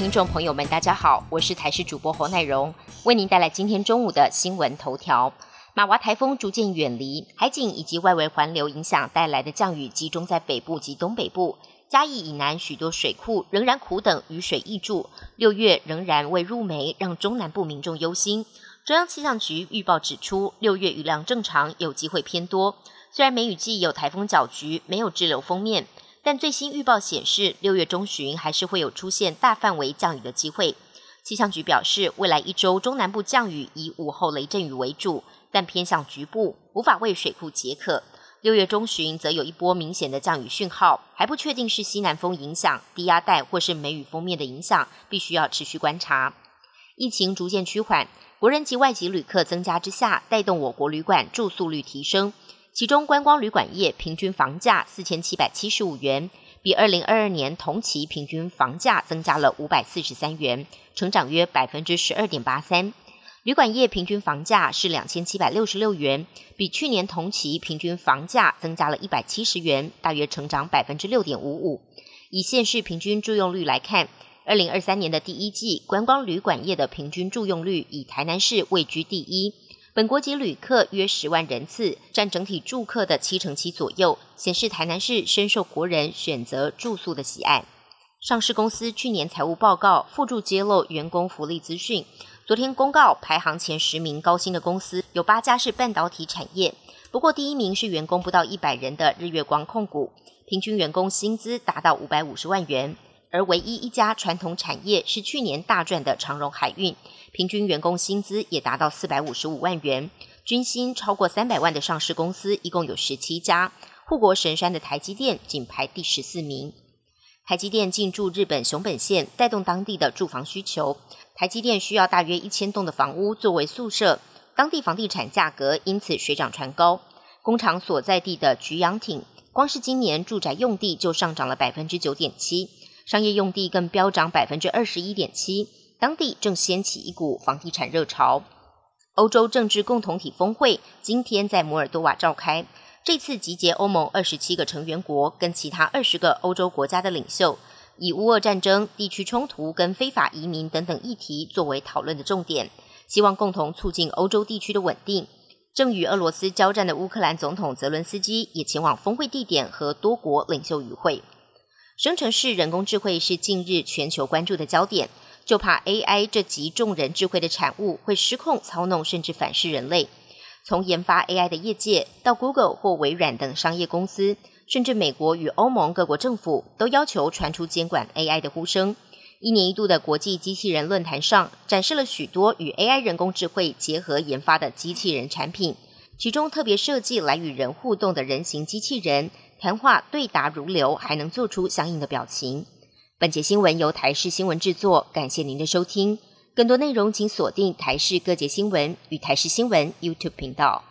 听众朋友们，大家好，我是台视主播侯乃荣，为您带来今天中午的新闻头条。马娃台风逐渐远离，海景以及外围环流影响带来的降雨集中在北部及东北部。嘉义以南许多水库仍然苦等雨水溢注，六月仍然未入梅，让中南部民众忧心。中央气象局预报指出，六月雨量正常，有机会偏多。虽然梅雨季有台风搅局，没有滞留封面。但最新预报显示，六月中旬还是会有出现大范围降雨的机会。气象局表示，未来一周中南部降雨以午后雷阵雨为主，但偏向局部，无法为水库解渴。六月中旬则有一波明显的降雨讯号，还不确定是西南风影响、低压带或是梅雨封面的影响，必须要持续观察。疫情逐渐趋缓，国人及外籍旅客增加之下，带动我国旅馆住宿率提升。其中，观光旅馆业平均房价四千七百七十五元，比二零二二年同期平均房价增加了五百四十三元，成长约百分之十二点八三。旅馆业平均房价是两千七百六十六元，比去年同期平均房价增加了一百七十元，大约成长百分之六点五五。以县市平均住用率来看，二零二三年的第一季观光旅馆业的平均住用率以台南市位居第一。本国籍旅客约十万人次，占整体住客的七成七左右，显示台南市深受国人选择住宿的喜爱。上市公司去年财务报告附注揭露员工福利资讯，昨天公告排行前十名高薪的公司有八家是半导体产业，不过第一名是员工不到一百人的日月光控股，平均员工薪资达到五百五十万元。而唯一一家传统产业是去年大赚的长荣海运，平均员工薪资也达到四百五十五万元，均薪超过三百万的上市公司一共有十七家，护国神山的台积电仅排第十四名。台积电进驻日本熊本县，带动当地的住房需求。台积电需要大约一千栋的房屋作为宿舍，当地房地产价格因此水涨船高。工厂所在地的菊阳町，光是今年住宅用地就上涨了百分之九点七。商业用地更飙涨百分之二十一点七，当地正掀起一股房地产热潮。欧洲政治共同体峰会今天在摩尔多瓦召开，这次集结欧盟二十七个成员国跟其他二十个欧洲国家的领袖，以乌俄战争、地区冲突跟非法移民等等议题作为讨论的重点，希望共同促进欧洲地区的稳定。正与俄罗斯交战的乌克兰总统泽伦斯基也前往峰会地点和多国领袖与会。生成式人工智慧是近日全球关注的焦点，就怕 AI 这集众人智慧的产物会失控操弄，甚至反噬人类。从研发 AI 的业界到 Google 或微软等商业公司，甚至美国与欧盟各国政府都要求传出监管 AI 的呼声。一年一度的国际机器人论坛上，展示了许多与 AI 人工智慧结合研发的机器人产品，其中特别设计来与人互动的人形机器人。谈话对答如流，还能做出相应的表情。本节新闻由台视新闻制作，感谢您的收听。更多内容请锁定台视各节新闻与台视新闻 YouTube 频道。